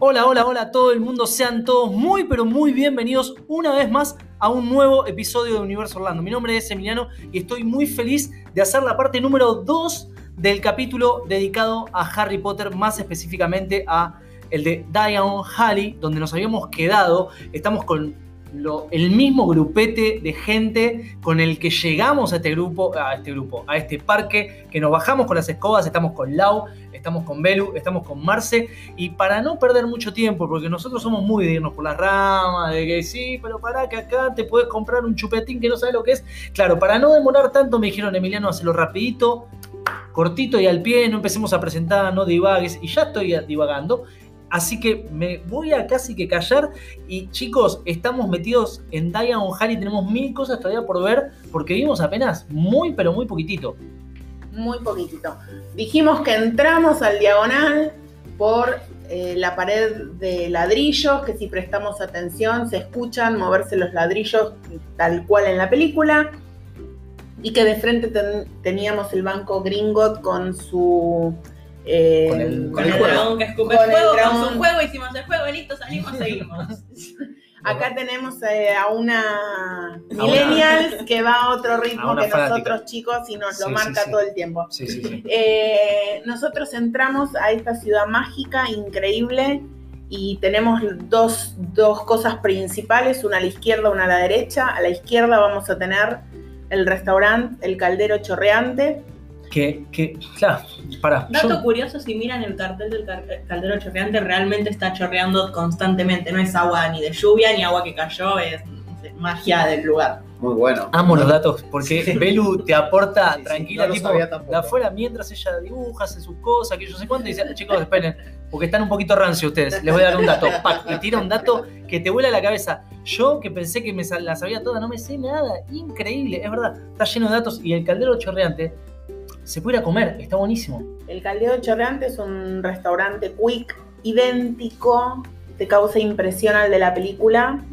Hola, hola, hola a todo el mundo. Sean todos muy, pero muy bienvenidos una vez más a un nuevo episodio de Universo Orlando. Mi nombre es Emiliano y estoy muy feliz de hacer la parte número 2 del capítulo dedicado a Harry Potter, más específicamente a el de Diane Halley, donde nos habíamos quedado. Estamos con lo- el mismo grupete de gente con el que llegamos a este grupo, a este grupo, a este parque, que nos bajamos con las escobas, estamos con Lau, estamos con Belu, estamos con Marce, y para no perder mucho tiempo, porque nosotros somos muy de irnos por las ramas, de que sí, pero pará que acá te puedes comprar un chupetín que no sabes lo que es. Claro, para no demorar tanto me dijeron, Emiliano, hazlo rapidito, cortito y al pie, no empecemos a presentar, no divagues, y ya estoy divagando. Así que me voy a casi que callar. Y chicos, estamos metidos en Diane Harry. Tenemos mil cosas todavía por ver. Porque vimos apenas muy, pero muy poquitito. Muy poquitito. Dijimos que entramos al diagonal por eh, la pared de ladrillos, que si prestamos atención se escuchan moverse los ladrillos tal cual en la película. Y que de frente ten- teníamos el banco Gringot con su... eh, Con el- Con el juego. dragón que escupe Con el fuego, su juego, hicimos el juego, listo, salimos, seguimos. Acá tenemos eh, a una millennials que va a otro ritmo que fanática. nosotros chicos y nos lo Sí, marca sí, sí. todo el tiempo. Sí, sí, sí. Eh, nosotros entramos a esta ciudad mágica, increíble, y tenemos dos, dos cosas principales, una a la izquierda, una a la derecha. A la izquierda vamos a tener el restaurante, el caldero chorreante. Que, que, claro, pará. Dato yo- curioso, si miran el cartel del caldero chorreante, realmente está chorreando constantemente. No es agua ni de lluvia, ni agua que cayó, es magia del lugar. Muy bueno. Amo los datos porque Belu te aporta Sí, sí, tranquila, no tipo, de afuera mientras ella dibuja, hace sus cosas, que yo sé cuánto, y dice, chicos, esperen, porque están un poquito rancios ustedes, les voy a dar un dato. Pac, te tira un dato que te vuela la cabeza. Yo que pensé que me la sabía toda, no me sé nada, increíble, es verdad, está lleno de datos y el caldero chorreante se puede ir a comer, está buenísimo. El caldero chorreante es un restaurante quick idéntico, te causa impresión al de la película,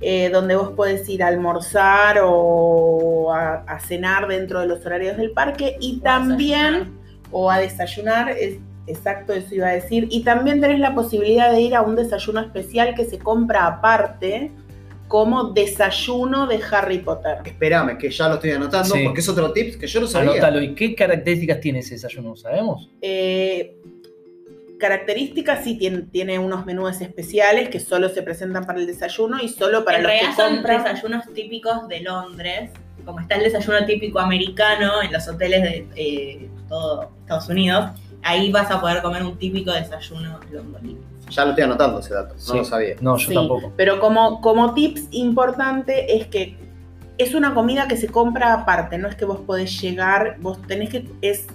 eh, donde vos podés ir a almorzar o a, a cenar dentro de los horarios del parque y O a también, o a desayunar, es, exacto, eso iba a decir, y también tenés la posibilidad de ir a un desayuno especial que se compra aparte como desayuno de Harry Potter. Espérame, que ya lo estoy anotando, Sí. porque es otro tip que yo no sabía. Anótalo. ¿Y qué características tiene ese desayuno? ¿Sabemos? Eh, características sí tiene, tiene unos menús especiales que solo se presentan para el desayuno y solo para en los que son compran. desayunos típicos de Londres, como está el desayuno típico americano en los hoteles de eh, todo Estados Unidos. Ahí vas a poder comer un típico desayuno londinense. Ya lo estoy anotando ese dato, no Sí. lo sabía. No, yo Sí, tampoco. Pero como, como tips importante es que es una comida que se compra aparte, no es que vos podés llegar, vos tenés que es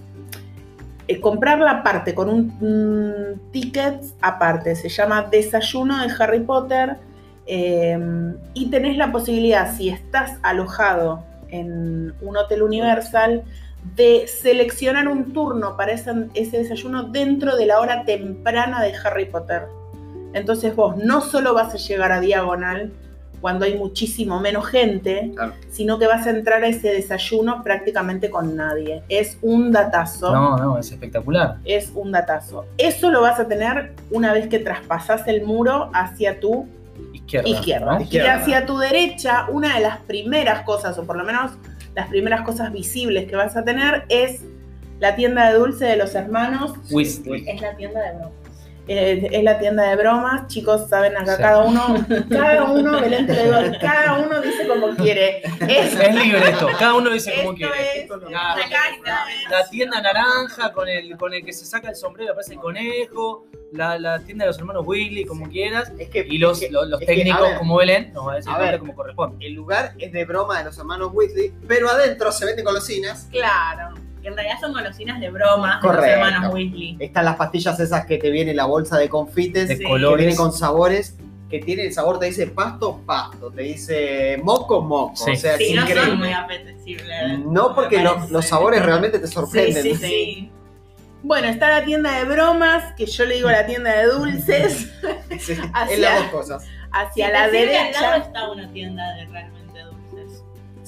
eh, comprarla aparte con un, un ticket aparte, se llama desayuno de Harry Potter eh, y tenés la posibilidad, si estás alojado en un hotel Universal, de seleccionar un turno para ese, ese desayuno dentro de la hora temprana de Harry Potter. Entonces vos no solo vas a llegar a diagonal cuando hay muchísimo menos gente, Claro. sino que vas a entrar a ese desayuno prácticamente con nadie. Es un datazo. No, no, es espectacular. Es un datazo. Eso lo vas a tener una vez que traspasás el muro hacia tu Izquierda. izquierda. ¿no? Y Izquierda. hacia tu derecha, una de las primeras cosas, o por lo menos las primeras cosas visibles que vas a tener, es la tienda de dulce de los hermanos. Es la tienda de bromas. Eh, es la tienda de bromas, chicos, saben acá Sí. cada uno, cada uno, Belén te lo digo, cada uno dice como quiere. Es, Es libre esto, cada uno dice como quiere. es. La tienda naranja con el, con el que se saca el sombrero, aparece el conejo, la, la tienda de los hermanos Weasley, como quieras, Es que, y los, es que los, los es que, técnicos ver, como Belén nos va a decir a el nombre ver. como corresponde. el lugar es de broma de los hermanos Weasley, pero adentro se venden golosinas. Claro. Que en realidad son golosinas de bromas de Correcto. los hermanos Weasley. Están las pastillas esas que te viene la bolsa de confites, De Sí. que colores. vienen con sabores, que tiene el sabor, te dice pasto, pasto, te dice moco, moco. Sí. O sea, Sí, es no son increíble. muy apetecibles. No, porque lo- los sabores realmente te sorprenden. Sí, sí, sí. Bueno, está la tienda de bromas, que yo le digo la tienda de dulces, Sí, Hacia- es las dos cosas. hacia Si la al lado derecha. está una tienda de realmente dulces.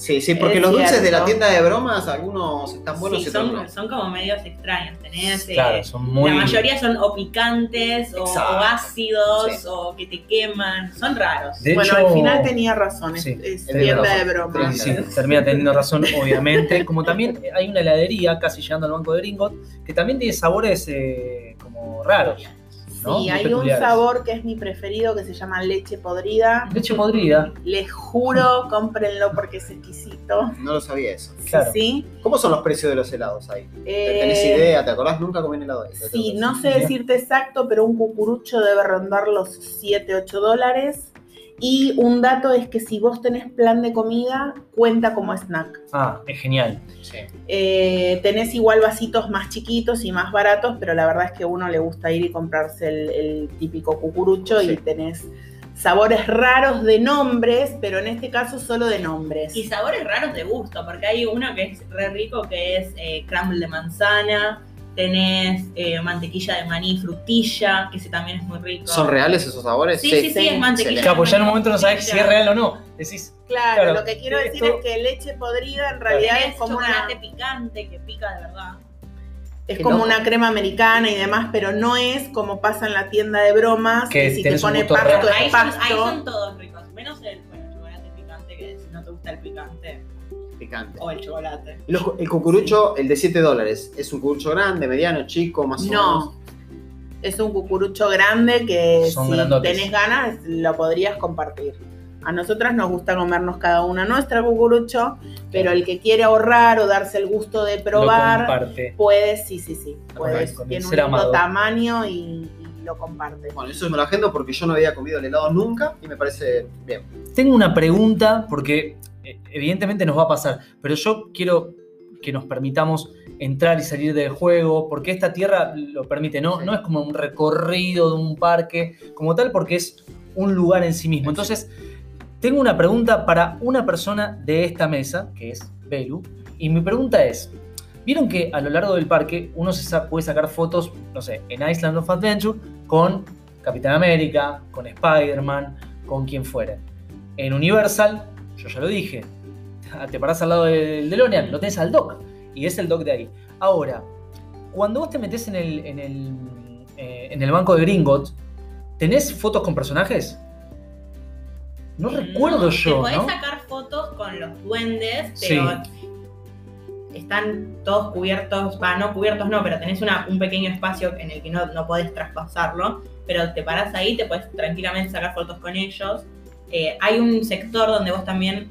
Sí, sí, porque Es los dulces de la tienda de bromas, algunos están buenos Sí, y otros son, no. son como medios extraños. Tenés, eh, Claro, son muy. La mayoría son o picantes, o, ácidos, Sí. o que te queman. Son raros. De bueno, hecho- al final tenía razón, es, Sí, es tenía tienda razón. de bromas. Sí, sí, termina teniendo razón, obviamente. Como también hay una heladería casi llegando al banco de Gringot que también tiene sabores eh, como raros. ¿No? Sí, hay un sabor que es mi preferido que se llama leche podrida. Leche podrida. Les juro, cómprenlo porque es exquisito. No lo sabía eso. Sí, Claro. Sí, ¿Cómo son los precios de los helados ahí? Eh, ¿Tenés idea? ¿Te acordás? Nunca comí un helado ahí. Sí, no sé decirte exacto, pero un cucurucho debe rondar los 7, 8 dólares. Y un dato es que si vos tenés plan de comida, cuenta como snack. Ah, es genial. Sí. Eh, tenés igual vasitos más chiquitos y más baratos, pero la verdad es que a uno le gusta ir y comprarse el, el típico cucurucho y tenés sabores raros de nombres, pero en este caso solo de nombres. Y sabores raros de gusto, porque hay uno que es re rico, que es eh, crumble de manzana. Tenés eh, mantequilla de maní frutilla, que ese también es muy rico. ¿Son reales esos sabores? Sí, sí, sí, Sí. es mantequilla. Pues ya en un momento no sabes si es real o no. Decís, Claro, Claro, lo que quiero esto- decir es que leche podrida en realidad es como una, chocolate picante que pica de verdad. es como una crema americana y demás, pero no es como pasa en la tienda de bromas, Que que, si te pone pasto ahí, es son, ahí pasto. son todos ricos, menos el, bueno, el chocolate picante, que si no te gusta el picante, Picante. o el chocolate. Los- el cucurucho, el de 7 dólares, ¿es un cucurucho grande, mediano, chico, más o menos? No. Es un cucurucho grande que Son si grandotes. tenés ganas lo podrías compartir. A nosotras nos gusta comernos cada una nuestra cucurucho, pero el que quiere ahorrar o darse el gusto de lo probar, comparte. puede, sí, sí, sí. El tiene un lindo amado. tamaño y, y lo comparte. Bueno, eso me lo agendo porque yo no había comido el helado nunca y me parece bien. Tengo una pregunta, porque evidentemente nos va a pasar, pero yo quiero que nos permitamos entrar y salir del juego, porque esta tierra lo permite, ¿no? Sí. No es como un recorrido de un parque como tal, porque es un lugar en sí mismo. Entonces, tengo una pregunta para una persona de esta mesa, que es Belu, y mi pregunta es, vieron que a lo largo del parque uno se sa- puede sacar fotos, no sé, en Island of Adventure con Capitán América, con Spider-Man, con quien fuera. En Universal, yo ya lo dije, te parás al lado del DeLorean, lo tenés al dock, y es el dock de ahí. Ahora, cuando vos te metés en el, en el, eh, en el banco de Gringot, ¿tenés fotos con personajes? No recuerdo Te yo, podés ¿no? sacar fotos con los duendes, Sí. pero están todos cubiertos, va, no cubiertos no, pero tenés una- un pequeño espacio en el que no, no podés traspasarlo, pero te parás ahí, te puedes tranquilamente sacar fotos con ellos. Eh, hay un sector donde vos también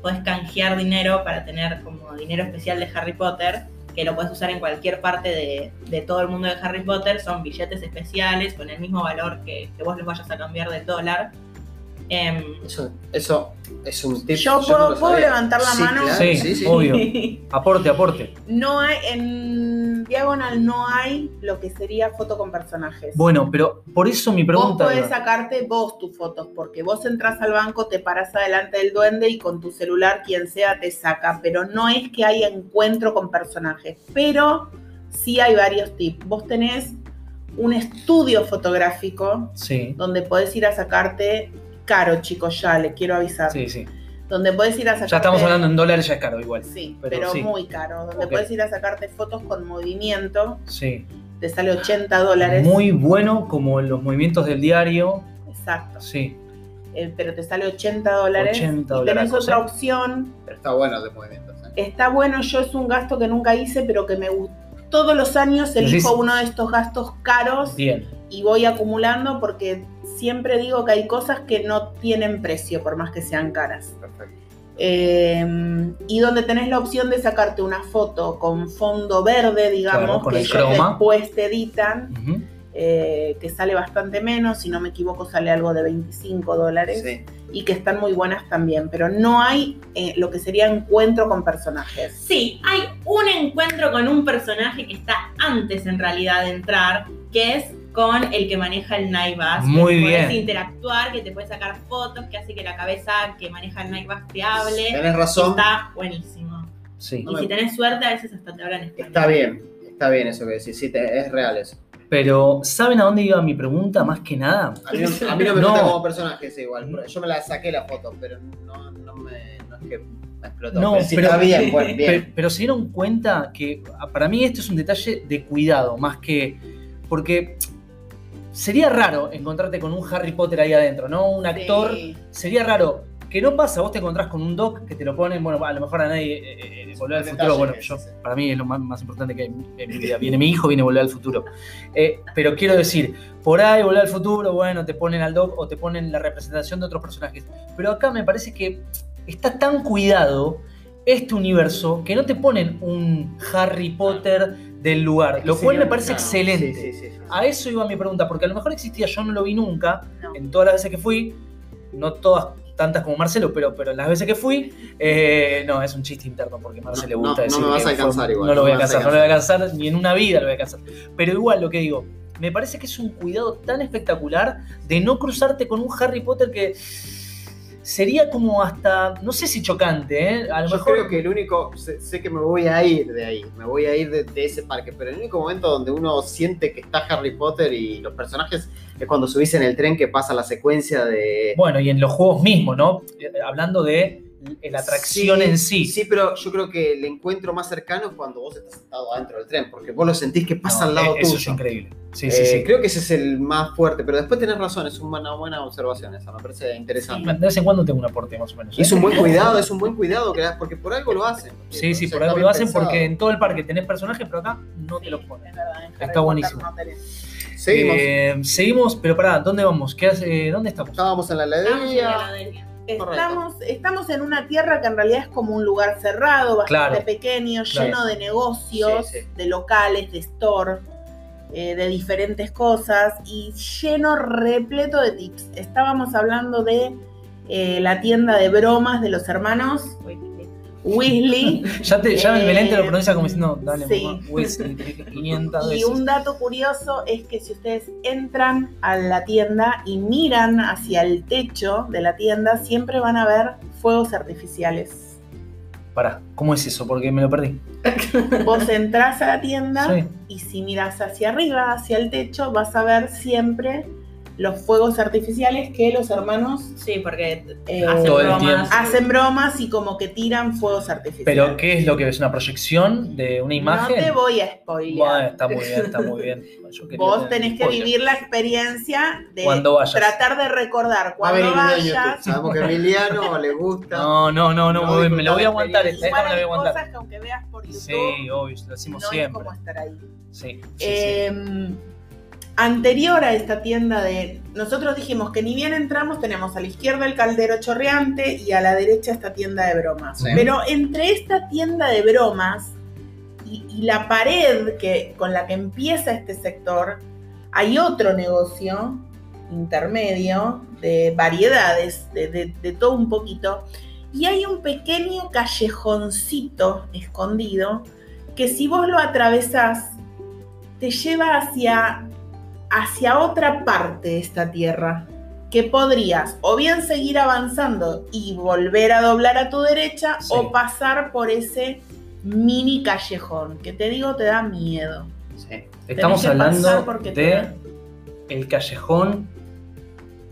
podés canjear dinero para tener como dinero especial de Harry Potter, que lo puedes usar en cualquier parte de, todo el mundo de Harry Potter. Son billetes especiales con el mismo valor que, que vos los vayas a cambiar del dólar. Em, Eso, eso es un tip. Yo no puedo- lo ¿puedo sabía. levantar la Sí, mano? claro, Sí, sí, sí. obvio. Aporte, aporte. No hay, en Diagonal no hay lo que sería foto con personajes. Bueno, pero por eso mi Vos pregunta podés era- sacarte vos tus fotos, porque vos entras al banco, te paras adelante del duende y con tu celular, quien sea, te saca. Pero no es que haya encuentro con personajes. Pero sí hay varios tips. Vos tenés un estudio fotográfico Sí, donde podés ir a sacarte caro, chicos, ya le quiero avisar. sí, sí. Donde podés ir a sacarte. Ya estamos hablando en dólares, ya es caro igual. Sí, pero pero, sí. muy caro. Donde podés ir a sacarte fotos con movimiento. Sí. Te sale 80 dólares. Muy bueno como los movimientos del diario. Exacto. Sí. Eh, pero te sale 80 dólares. 80 y tenés otra opción. Pero está bueno de movimientos. ¿eh? Está bueno, yo es un gasto que nunca hice, pero que me gusta. Todos los años elijo uno de estos gastos caros Bien. y voy acumulando porque siempre digo que hay cosas que no tienen precio, por más que sean caras. Perfecto. Eh, y donde tenés la opción de sacarte una foto con fondo verde, digamos, Claro, que el ellos croma. después te editan, eh, que sale bastante menos, si no me equivoco sale algo de 25 dólares, Sí. y que están muy buenas también, pero no hay eh, lo que sería encuentro con personajes. Sí, hay un encuentro con un personaje que está antes en realidad de entrar, que es con el que maneja el Bus. Muy que bien. Puedes interactuar, que te puedes sacar fotos, que hace que la cabeza que maneja el Bus te hable. Tenés razón. Está buenísimo. Sí. No Y me- si tenés suerte, a veces hasta te hablan español. Está bien. Está bien eso que decís. Sí, te- es real eso. Pero, ¿saben a dónde iba mi pregunta más que nada? A mí, no- a mí no me No. gusta como personaje ese igual. Yo me la saqué la foto, pero no, no me. No es que me explotó. No, pero si pero- está bien, bueno, Pe- bien. Pero, se dieron cuenta que para mí esto es un detalle de cuidado, más que. Porque sería raro encontrarte con un Harry Potter ahí adentro, ¿no? Un actor. Sí. Sería raro. Que no pasa, vos te encontrás con un doc que te lo ponen, bueno, a lo mejor a nadie eh, eh, volver al futuro, bueno, yo, para mí es lo más, más importante que hay en mi vida. Viene mi hijo, viene volver al futuro. Eh, pero quiero decir, por ahí volver al futuro, bueno, te ponen al doc o te ponen la representación de otros personajes. Pero acá me parece que está tan cuidado este universo que no te ponen un Harry Potter del lugar, lo cual me parece Claro, excelente. sí, sí, sí, sí. A eso iba mi pregunta, porque a lo mejor existía, yo no lo vi nunca, No. en todas las veces que fui, no todas tantas como Marcelo, pero, pero las veces que fui, eh, no, es un chiste interno, porque a Marcelo le No, gusta no decir me vas a alcanzar igual, No lo no voy a alcanzar, no lo voy a alcanzar, ni en una vida lo voy a alcanzar. Pero igual lo que digo, me parece que es un cuidado tan espectacular de no cruzarte con un Harry Potter que sería como hasta, no sé si chocante, ¿eh? A lo Yo mejor... creo que el único, sé, sé que me voy a ir de ahí, me voy a ir de, de ese parque, pero el único momento donde uno siente que está Harry Potter y los personajes es cuando subís en el tren que pasa la secuencia de... Bueno, y en los juegos mismos, ¿no? Eh, Hablando de la atracción en sí. Sí, pero yo creo que el encuentro más cercano es cuando vos estás sentado adentro del tren, porque vos lo sentís que pasa No, al lado eh, Eso tuyo. es increíble. Sí, Eh, sí, sí. Creo que ese es el más fuerte, pero después tenés razón, es una buena observación esa, me parece interesante. De vez en cuando tengo un aporte más o menos. Y es un buen cuidado, es un buen cuidado, que porque por algo lo hacen. Sí, sí, por algo lo hacen pensado. porque en todo el parque tenés personajes, pero acá no te Sí, los ponen. es verdad, Está buenísimo. Seguimos. Eh, seguimos, pero pará, ¿dónde vamos? ¿Qué hace- ¿Dónde estamos? Estábamos en la Estamos en la heladería. Estamos, estamos en una tierra que en realidad es como un lugar cerrado, bastante Claro. pequeño, Claro. lleno de negocios, Sí, sí. de locales, de store, eh, de diferentes cosas y lleno repleto de tips. Estábamos hablando de eh, la tienda de bromas de los hermanos Uy, Weasley. Ya, te, ya Eh, Belén te lo pronuncia como diciendo, dale, sí. mamá, 500 Y un dato curioso es que si ustedes entran a la tienda y miran hacia el techo de la tienda, siempre van a ver fuegos artificiales. Pará, ¿cómo es eso? Porque me lo perdí. Vos entrás a la tienda Sí. y si miras hacia arriba, hacia el techo, vas a ver siempre los fuegos artificiales que los hermanos Sí, porque eh, hacen Todo el bromas. tiempo. hacen bromas y como que tiran fuegos artificiales. Pero, ¿qué es lo que ves? ¿Una proyección de una imagen? No te voy a spoilear. Bueno, está muy bien, está muy bien. Yo Vos tenés que spoiler. vivir la experiencia de Cuando vayas. tratar de recordar Va a cuando YouTube. vayas. Sabemos que Emiliano le gusta. No, no, no, no, No, me- me lo voy a aguantar. Esta, me la voy hay a aguantar. cosas que aunque veas por YouTube, Sí, obvio, lo decimos no es siempre. como estar ahí. Sí, sí, sí. Anterior a esta tienda de... Nosotros dijimos que ni bien entramos, tenemos a la izquierda el caldero chorreante y a la derecha esta tienda de bromas. Sí. Pero entre esta tienda de bromas y, y la pared que, con la que empieza este sector, hay otro negocio intermedio de variedades, de, de- de todo un poquito. Y hay un pequeño callejoncito escondido que si vos lo atravesás, te lleva hacia, hacia otra parte de esta tierra. Que podrías o bien seguir avanzando y volver a doblar a tu derecha Sí. o pasar por ese mini callejón, que te digo te da miedo. Sí. Estamos hablando te de el callejón.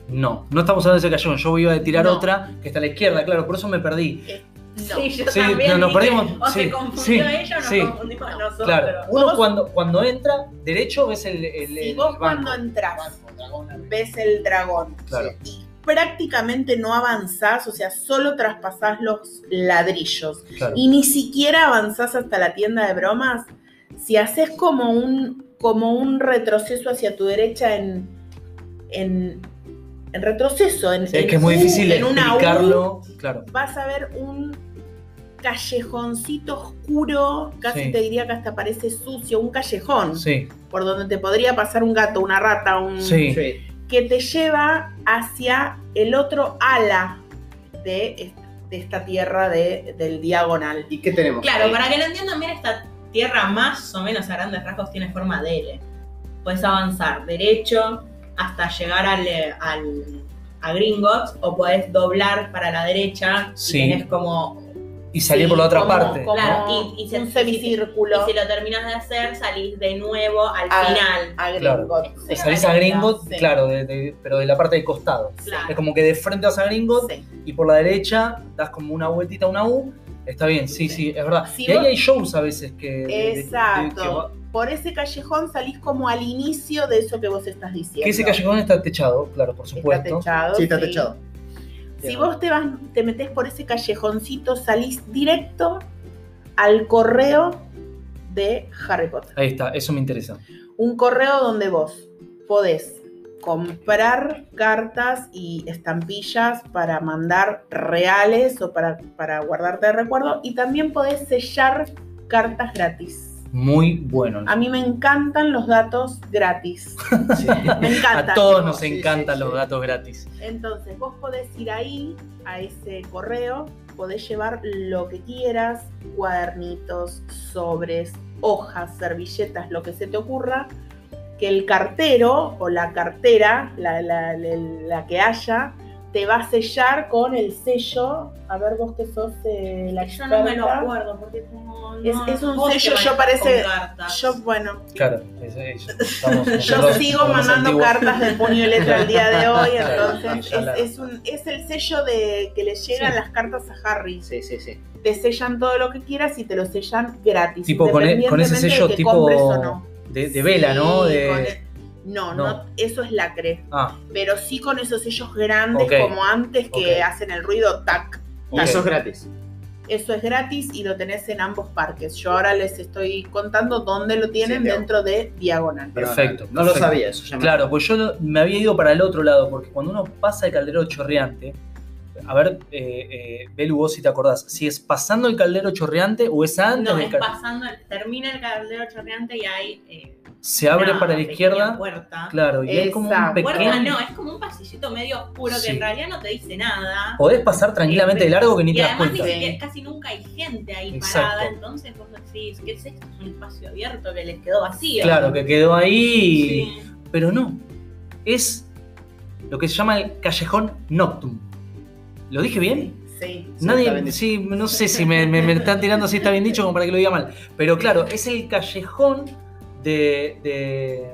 No, no estamos hablando de ese callejón. Yo iba a tirar No. otra que está a la izquierda, claro, por eso me perdí. No. Sí, yo Sí, también. no, nos dije, perdimos, O sí, se confundió sí, ella o nos sí. confundimos nosotros. Claro, uno Vos- cuando, cuando entra derecho ves el, el, vos banco. cuando entras Dragón ves el dragón Claro. y prácticamente no avanzás, o sea, solo traspasás los ladrillos Claro. y ni siquiera avanzás hasta la tienda de bromas, si haces como un, como un retroceso hacia tu derecha en, en, en retroceso, en, es en que es muy U, difícil en una U, explicarlo. Claro. vas a ver un callejoncito oscuro, casi Sí. te diría que hasta parece sucio, un callejón, Sí, por donde te podría pasar un gato, una rata, un sí. Que te lleva hacia el otro ala de, est- de esta tierra de- del diagonal. ¿Y qué tenemos? Claro, ahí? para que lo entiendan bien, esta tierra más o menos a grandes rasgos tiene forma de L. Puedes avanzar derecho hasta llegar al, al- a Gringotts o puedes doblar para la derecha Sí. y tenés como... Y salir Sí, por la otra como- parte. como Claro, y- y se- un semicírculo Y si lo terminas de hacer, salís de nuevo al A- final. a Claro. Gringotts. Te Sí. salís a Gringot, Sí. claro, de- de- pero de la parte del costado. Claro. Es como que de frente vas a Gringot Sí. y por la derecha das como una vueltita una U Está bien, sí, sí, es verdad. Si y ahí hay shows a veces que. de- de- de- Exacto. que va- Por ese callejón salís como al inicio de eso que vos estás diciendo. que ese callejón está techado, claro, por Está supuesto. techado. Sí, está techado. Si vos te vas, te metés por ese callejoncito, salís directo al correo de Harry Potter. Ahí está, eso me interesa. Un correo donde vos podés comprar cartas y estampillas para mandar reales o para, para guardarte de recuerdo y también podés sellar cartas gratis. Muy bueno. A mí me encantan los datos gratis. Sí. Me encanta. A todos nos sí, encantan sí. los datos gratis. Entonces, vos podés ir ahí, a ese correo, podés llevar lo que quieras, cuadernitos, sobres, hojas, servilletas, lo que se te ocurra, que el cartero o la cartera, la, la- la- la que haya, te va a sellar con el sello. A ver, vos que sos eh, la Yo no me lo acuerdo porque como Es- no- es un vos te sello, yo parece- con cartas. Yo, bueno, Claro, es- es- estamos Yo sigo mandando cartas de puño y letra al día de hoy, entonces es, es un, es el sello de que le llegan Sí. las cartas a Harry. Sí, sí, sí. Te sellan todo lo que quieras y te lo sellan gratis. Tipo con e- con ese sello tipo no. de, de vela, ¿no? De... no, no, No. eso es lacre. Ah, Pero sí con esos sellos grandes como antes que hacen el ruido tac. Y eso es gratis. Eso es gratis y lo tenés en ambos parques. Yo ahora les estoy contando dónde lo tienen Sí, dentro de Diagonal. Perfecto, No, lo sabía eso. ya me- Claro, pues yo me había ido para el otro lado, porque cuando uno pasa el caldero chorreante, a ver, eh, eh, Belu, vos si te acordás, si es pasando el caldero chorreante o es antes No, del es caldero. pasando, termina el caldero chorreante y hay eh, Se abre una para la izquierda, puerta. claro, y hay como un Exacto. Puerta pequeño. no, es como un pasillito medio oscuro Sí. que en realidad no te dice nada. Podés pasar tranquilamente de largo que ni y te das además ni cuenta. siquiera- casi nunca hay gente ahí Exacto. parada, entonces vos decís, ¿qué es esto? Es un espacio abierto que les quedó vacío. Claro, que quedó ahí, Sí. pero no. Es lo que se llama el callejón noctum. ¿Lo dije bien? Sí. Nadie, sí, no sé si me, me- me están tirando si está bien dicho como para que lo diga mal. Pero claro, es el callejón de, de,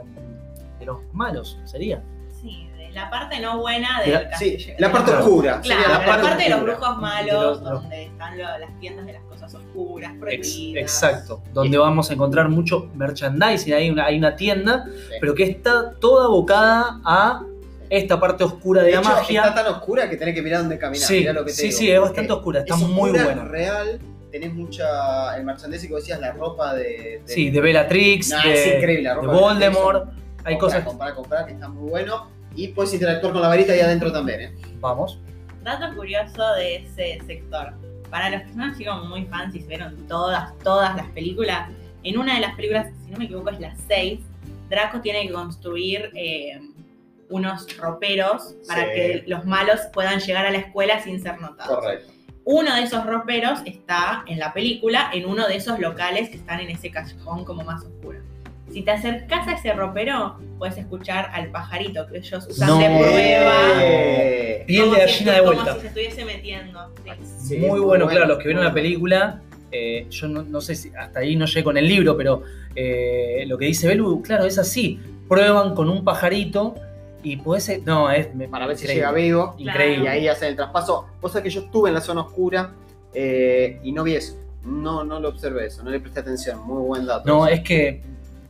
de los malos, sería. Sí, de la parte no buena De la- Sí, la parte oscura. Claro, sería la, parte de los brujos De malos, los- donde están lo- las tiendas de las cosas oscuras, Ex- prohibidas. exacto. Donde vamos a encontrar mucho merchandising. Hay una, hay una tienda, Sí. pero que está toda abocada a esta parte oscura de, De la hecho, magia. está tan oscura que tenés que mirar dónde caminar. Sí, mirá lo que te sí, digo. sí, es bastante oscura. Está es muy oscura, buena. real. Tenés mucha. El merchandising que decías, la ropa de. de Sí, de Bellatrix, Nah, de, es increíble la ropa de Voldemort. Bellatrix. Hay Comprar, cosas. Comprar, comprar, que está muy bueno. Y puedes interactuar con la varita ahí adentro también, ¿eh? Vamos. Dato curioso de ese sector. Para los que son como muy fans y se vieron todas, todas las películas, en una de las películas, si no me equivoco, es la 6, Draco tiene que construir eh, unos roperos para Sí. que los malos puedan llegar a la escuela sin ser notados. Correcto. Uno de esos roperos está en la película, en uno de esos locales que están en ese callejón como más oscuro. Si te acercas a ese ropero, puedes escuchar al pajarito que ellos usan No. de prueba. Piel de gallina de vuelta. Como si se estuviese metiendo. Sí. sí, muy bueno, claro, los que vieron la película, eh, yo no, no sé si hasta ahí no llegué con el libro, pero eh, lo que dice Belu, claro, es así. Prueban con un pajarito y puede ser. No, es. me- Para ver si llega vivo. Increíble. Y ahí hacen el traspaso. Cosa que yo estuve en la zona oscura eh, y no vi eso. No, no lo observé eso, no le presté atención. Muy buen dato. No, es que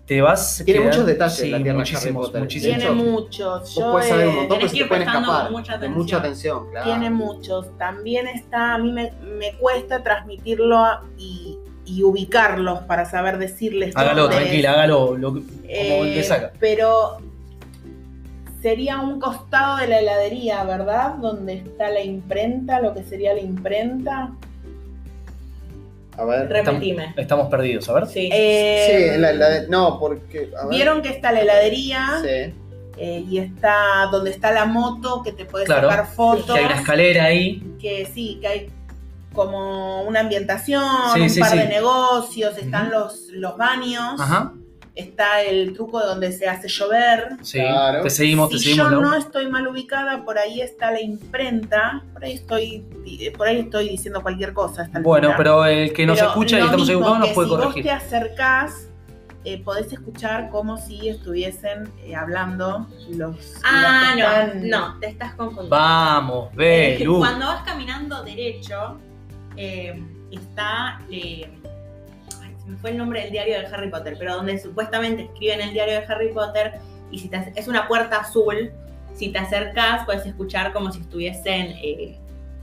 te vas. Tiene quedando- muchos detalles sí, la tierra Harry muchísimos, Potter. muchísimos. Tiene muchos. Yo, podés saber un montón, pero que se pueden prestando escapar. mucha atención. mucha atención, claro. Tiene muchos. También está, a mí me, me cuesta transmitirlo y, y ubicarlos para saber decirles. Hágalo, dónde es. tranquila, hágalo lo, como Eh, te saca. Pero sería un costado de la heladería, ¿verdad? Donde está la imprenta, lo que sería la imprenta. A ver. Repetime. Estamos perdidos, a ver. Sí. Eh, Sí, la, la de- no, porque. a ver. Vieron que está la heladería Sí. eh, y está donde está la moto que te puede Claro. sacar fotos. Que hay una escalera ahí. que sí, que hay como una ambientación, Sí, un sí, par sí. de negocios, están los, los baños, Ajá. Está el truco donde se hace llover. Sí. Claro. Te seguimos, te si seguimos. yo no estoy mal ubicada, por ahí está la imprenta, por ahí estoy, por ahí estoy diciendo cualquier cosa. Bueno, altura. pero el que nos Pero escucha y estamos equivocados nos puede si corregir. vos te acercás, eh, podés escuchar como si estuviesen eh, hablando los. Ah, los no, están- no, te estás confundiendo. Vamos, Eh, Belu. Cuando vas caminando derecho, eh, está. Eh, me fue el nombre del diario de Harry Potter, pero donde supuestamente escriben el diario de Harry Potter y si te es una puerta azul. Si te acercas, puedes escuchar como si estuviesen eh,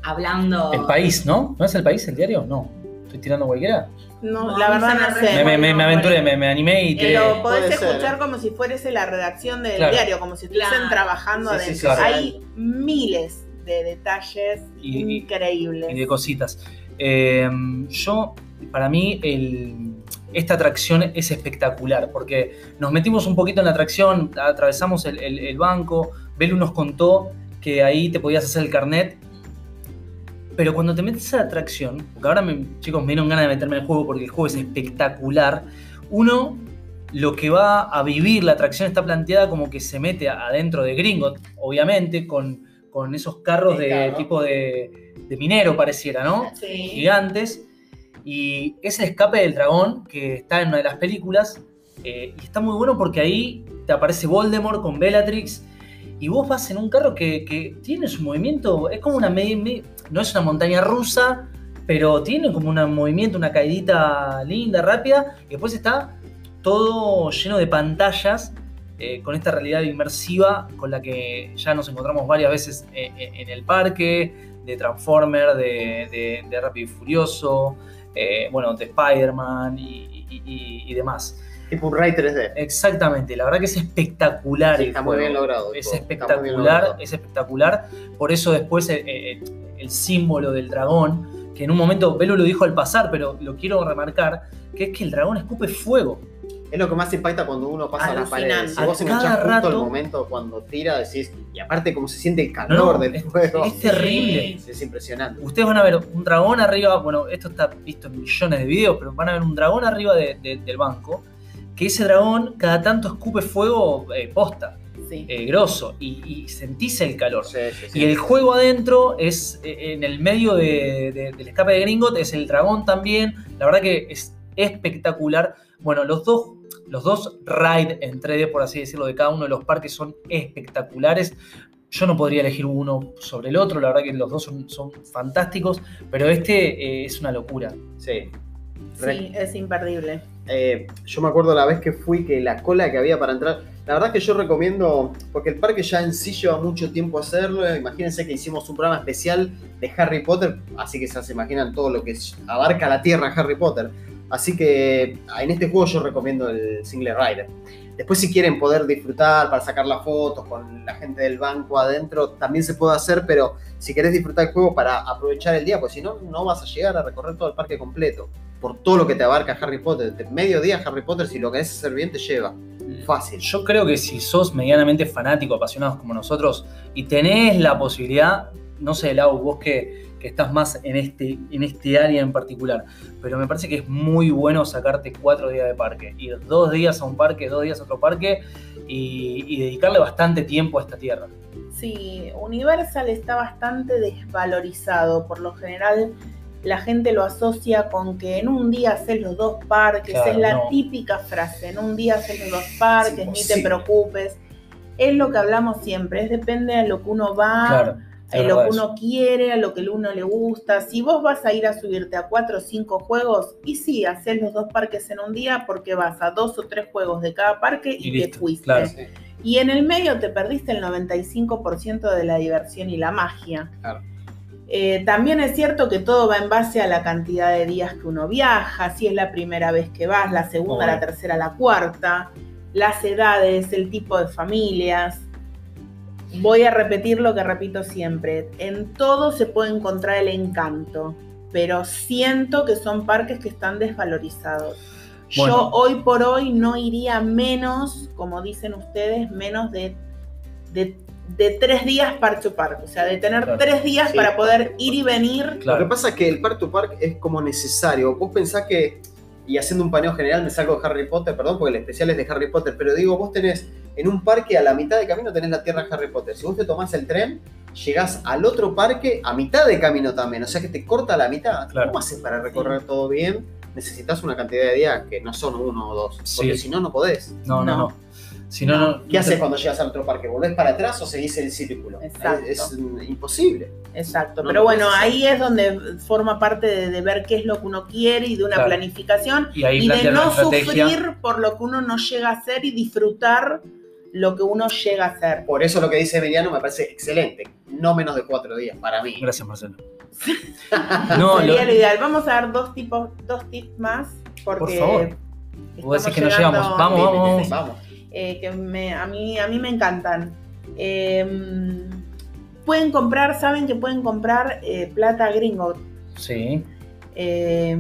hablando. El país, ¿no? ¿No es el país el diario? No. Estoy tirando cualquiera. No, No, la verdad no sé. Me, me- me- me bueno, aventuré, me, me animé y Eh, tiré. Lo podés ser, escuchar ¿eh? como si fuese la redacción del Claro. diario, como si estuviesen Claro. trabajando Sí, adentro. sí. Hay miles de detalles Y- y- increíbles. y de cositas. Eh, yo, para mí, el- esta atracción es espectacular porque nos metimos un poquito en la atracción, atravesamos el, el- el banco, Belu nos contó que ahí te podías hacer el carnet. Pero cuando te metes a la atracción, porque ahora me- chicos me dieron ganas de meterme en el juego porque el juego es espectacular, uno lo que va a vivir, la atracción está planteada como que se mete adentro de Gringot, obviamente, con, con esos carros de tipo de, de minero pareciera, ¿no? Sí. Gigantes. Y es el escape del dragón que está en una de las películas. eh, y está muy bueno porque ahí te aparece Voldemort con Bellatrix. Y vos vas en un carro que, tiene su movimiento. Es como una. no es una montaña rusa, pero tiene como un movimiento, una caidita linda, rápida. Y después está todo lleno de pantallas. eh, con esta realidad inmersiva con la que ya nos encontramos varias veces eh, en el parque, de Transformer, de, de, de Rápido y Furioso, eh, bueno, de Spider-Man y, y- y- y demás. Tipo un Ray 3D. Exactamente, la verdad que es espectacular. Sí, el está muy bien logrado. el Es juego, está muy bien espectacular, logrado. es espectacular. Por eso después eh, eh, el símbolo del dragón, que en un momento Velo lo dijo al pasar, pero lo quiero remarcar, que es que el dragón escupe fuego. Es lo que más impacta cuando uno pasa las paredes. Si vos cada enganchás justo el rato- momento cuando tira, decís. Y aparte, cómo se siente el calor No, del es- fuego. es terrible. Es impresionante. Ustedes van a ver un dragón arriba, bueno, esto está visto en millones de videos, pero van a ver un dragón arriba de- de- del banco, que ese dragón cada tanto escupe fuego eh, posta, Sí. eh, grosso, y, y sentís el calor. Sí, sí, sí. Y el juego adentro es eh, en el medio de- de- del escape de Gringot, es el dragón también. La verdad que es espectacular. Bueno, los dos, los dos ride en 3D, por así decirlo, de cada uno de los parques son espectaculares. Yo no podría elegir uno sobre el otro, la verdad que los dos son, son fantásticos, pero este eh, es una locura. Sí. Sí, es imperdible. Eh, yo me acuerdo la vez que fui que la cola que había para entrar. La verdad que yo recomiendo, porque el parque ya en sí lleva mucho tiempo hacerlo. Imagínense que hicimos un programa especial de Harry Potter, así que ya se imaginan todo lo que es- abarca la tierra Harry Potter. Así que en este juego yo recomiendo el Single Rider. Después si quieren poder disfrutar para sacar las fotos con la gente del banco adentro, también se puede hacer, pero si querés disfrutar el juego para aprovechar el día, pues si no, no vas a llegar a recorrer todo el parque completo. Por todo lo que te abarca Harry Potter. De medio día Harry Potter, si lo querés hacer bien, te lleva. Fácil. Yo creo que si sos medianamente fanático, apasionados como nosotros, y tenés la posibilidad, no sé, Lau, vos que, que estás más en este, en este área en particular, pero me parece que es muy bueno sacarte cuatro días de parque, ir dos días a un parque, dos días a otro parque y, y dedicarle bastante tiempo a esta tierra. Sí, Universal está bastante desvalorizado. Por lo general, la gente lo asocia con que en un día haces los dos parques. Claro, es la no. típica frase: en un día haces los dos parques, ni te preocupes. Es lo que hablamos siempre, es depende de lo que uno va, Claro. A lo que uno quiere, a lo que uno le gusta. Si vos vas a ir a subirte a cuatro o cinco juegos, y sí, haces los dos parques en un día porque vas a dos o tres juegos de cada parque y, Y te fuiste. claro. Y en el medio te perdiste el 95% de la diversión y la magia. Claro. Eh, también es cierto que todo va en base a la cantidad de días que uno viaja, si es la primera vez que vas, la segunda, la tercera, la cuarta, las edades, el tipo de familias. Voy a repetir lo que repito siempre, en todo se puede encontrar el encanto, pero siento que son parques que están desvalorizados. Bueno. Yo hoy por hoy no iría menos, como dicen ustedes, menos de, de, de tres días park to park. O sea, de tener Claro. tres días Sí. para poder ir y venir. Lo que Claro. pasa es que el Park to Park es como necesario. Vos pensás que, y haciendo un paneo general me salgo de Harry Potter, perdón, porque el especial es de Harry Potter, pero digo, vos tenés en un parque a la mitad de camino tenés la tierra de Harry Potter. Si vos te tomás el tren, llegás al otro parque a mitad de camino también, o sea que te corta la mitad. Claro. ¿Cómo haces para recorrer todo bien? Necesitas una cantidad de días que no son uno o dos, porque Sí. si no, no podés. No, no, No. no. Si no, no. ¿Qué no haces te- cuando llegas al otro parque? ¿Volvés para atrás o seguís el círculo? Exacto. Es, es, imposible. Exacto, No pero bueno, ahí es donde forma parte de, de ver qué es lo que uno quiere y de una Claro. planificación Y ahí y de no sufrir por lo que uno no llega a hacer y disfrutar lo que uno llega a hacer. Por eso lo que dice Emiliano me parece excelente. No menos de cuatro días para mí. Gracias, Marcelo. No, Sería lo, lo ideal. Vamos a dar dos tipos, dos tips más porque Por favor. Vos decís que nos llegando llegamos. Vamos, vamos, eh, que me- a, mí, a mí me encantan. Eh, pueden comprar, saben que pueden comprar eh, plata gringo. sí. Eh,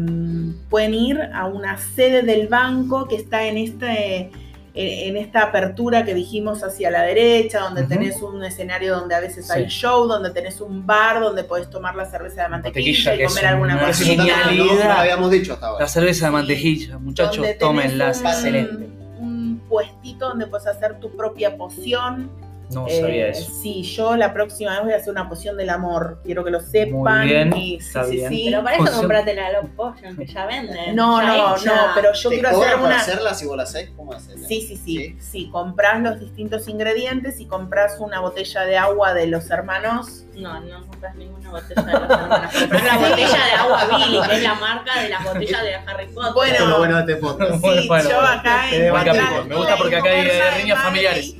pueden ir a una sede del banco que está en este en en esta apertura que dijimos hacia la derecha, donde Ujú. tenés un escenario donde a veces hay Sí. show, donde tenés un bar, donde podés tomar la cerveza de mantequilla, Mantequilla, y comer alguna no, no, no genialidad. habíamos dicho hasta La ahora. cerveza de mantequilla, muchachos, un- Excelente. Un puestito donde puedes hacer tu propia poción. No Eh, sabía eso. Sí, yo la próxima vez voy a hacer una poción del amor. Quiero que lo sepan. bien, y, está sí, sí, bien. sí. Pero para eso Poción. comprate la Potion, que ya venden. No, ya no, hecha. no, pero yo ¿Te quiero hacer una. hacerlas y vos las haces? ¿Cómo haces? Sí, sí, sí, Sí. sí. Comprás los distintos ingredientes y compras una botella de agua de los hermanos. No, no compras ninguna botella de los hermanos. Compras la botella de agua Billy, que es la marca de las botellas de Harry Potter. Bueno. Bueno de este podcast. Sí, Bueno, bueno, yo bueno. acá Te capítulo. Me gusta porque acá hay, eh, e familiares.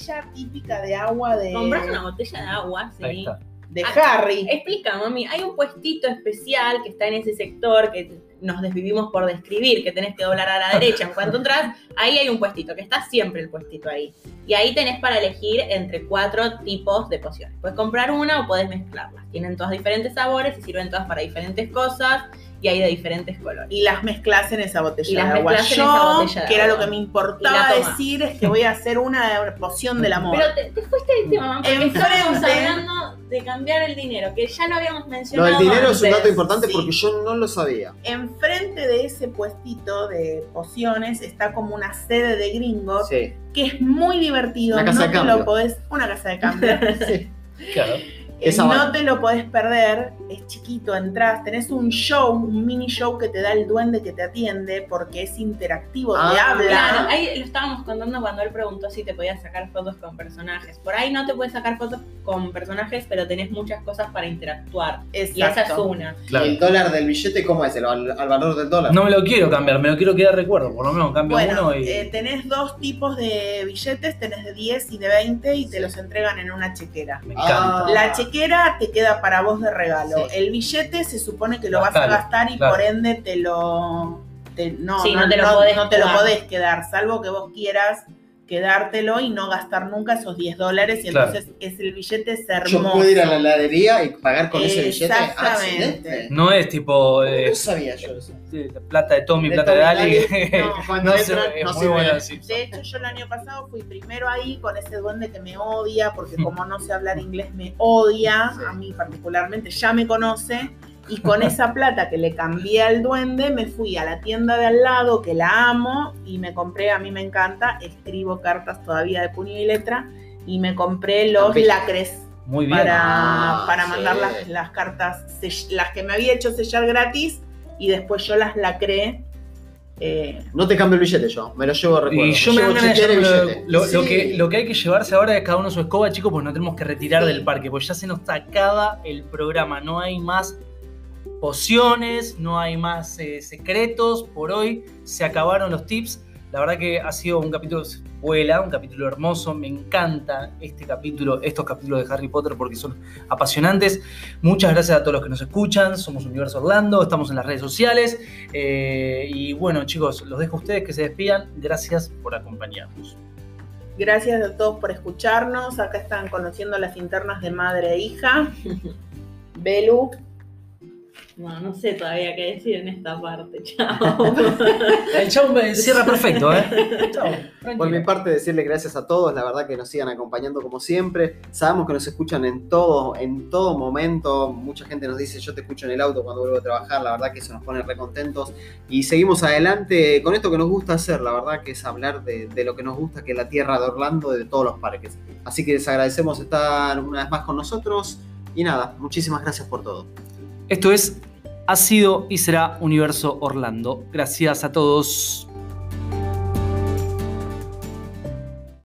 Botella típica de agua de, Compras una botella de agua, sí. Ahí está. de Acá. Harry. Explica, mami, hay un puestito especial que está en ese sector que nos desvivimos por describir, que tenés que doblar a la derecha. En cuanto entras, ahí hay un puestito, que está siempre el puestito ahí. Y ahí tenés para elegir entre cuatro tipos de pociones. Puedes comprar una o puedes mezclarlas. Tienen todas diferentes sabores y sirven todas para diferentes cosas y hay de diferentes colores. Y las mezclas en esa botella Y las de agua. en Yo, esa botella de que era lo que me importaba decir, es que voy a hacer una, poción del amor. Pero te, te fuiste del tema, mamá, porque estábamos hablando de cambiar el dinero, que ya lo habíamos Lo mencionado. del dinero es un dato importante Sí. porque yo no lo sabía. Enfrente de ese puestito de pociones está como una sede de gringos Sí. que es muy divertido. Una casa no de te cambio. lo podés. Una casa de cambio. sí. Claro. Esa no va. te lo podés perder, es chiquito, entras, tenés un show, un mini show que te da el duende que te atiende porque es interactivo, te Ah, habla. Claro, ahí lo estábamos contando cuando él preguntó si te podías sacar fotos con personajes. Por ahí no te puedes sacar fotos con personajes, pero tenés muchas cosas para interactuar. Y esa es Exacto. una. Claro. ¿Y el dólar del billete cómo es? ¿El, al valor del dólar? No me lo quiero cambiar, me lo quiero quedar recuerdo. Por lo menos cambio Bueno, uno y. eh, tenés dos tipos de billetes, tenés de 10 y de 20 y te los entregan en una chequera. me encanta. Ah. La chequera te queda para vos de regalo. Sí. El billete se supone que lo vas a gastar y claro. por ende te lo. te- no, Sí, no, no te lo no- podés no te lo podés quedar, salvo que vos quieras quedártelo y no gastar nunca esos 10 dólares. Y Claro. entonces es el billete es Yo hermoso. puedo ir a la heladería y pagar con ese billete. Ah, Exactamente. No es tipo eh, No sabía yo eso. sí, plata de Tommy, De plata de Tommy, Dali. Dali, no, Cuando No sé, es no muy bueno, sí. De hecho, yo el año pasado fui primero ahí con ese duende que me odia, porque como no sé hablar inglés me odia, Sí. a mí particularmente, ya me conoce, y con esa plata que le cambié al duende, me fui a la tienda de al lado, que la amo, y me compré, a mí me encanta, escribo cartas todavía de puño y letra, y me compré los lacres Muy bien. para, Ah, para sí. mandar las, las cartas, las que me había hecho sellar gratis, y después yo las lacré. eh, No te cambio el billete yo, me lo llevo de recuerdo. Y yo me dan ganas de lo, lo Sí. que, lo que hay que llevarse ahora es cada uno su escoba, chicos, pues no tenemos que retirar Sí. del parque, porque ya se nos acaba el programa. No hay más pociones, no hay más eh, secretos. Por hoy se acabaron los tips. La verdad que ha sido un capítulo vuela, un capítulo hermoso. Me encanta este capítulo, estos capítulos de Harry Potter porque son apasionantes. Muchas gracias a todos los que nos escuchan. Somos Universo Orlando, estamos en las redes sociales. Eh, y bueno, chicos, los dejo a ustedes que se despidan. Gracias por acompañarnos. Gracias a todos por escucharnos. Acá están conociendo las internas de madre e hija. Belu. No, no sé todavía qué decir en esta parte. Chao. El chavo me cierra perfecto, ¿eh? Chao, Por mi parte, decirles gracias a todos, la verdad que nos sigan acompañando como siempre. Sabemos que nos escuchan en todo, en todo momento. Mucha gente nos dice, yo te escucho en el auto cuando vuelvo a trabajar, la verdad que eso nos pone recontentos. Y seguimos adelante con esto que nos gusta hacer, la verdad que es hablar de, de lo que nos gusta, que es la tierra de Orlando, de todos los parques. Así que les agradecemos estar una vez más con nosotros. Y nada, muchísimas gracias por todo. Esto es Ha sido y será Universo Orlando. Gracias a todos.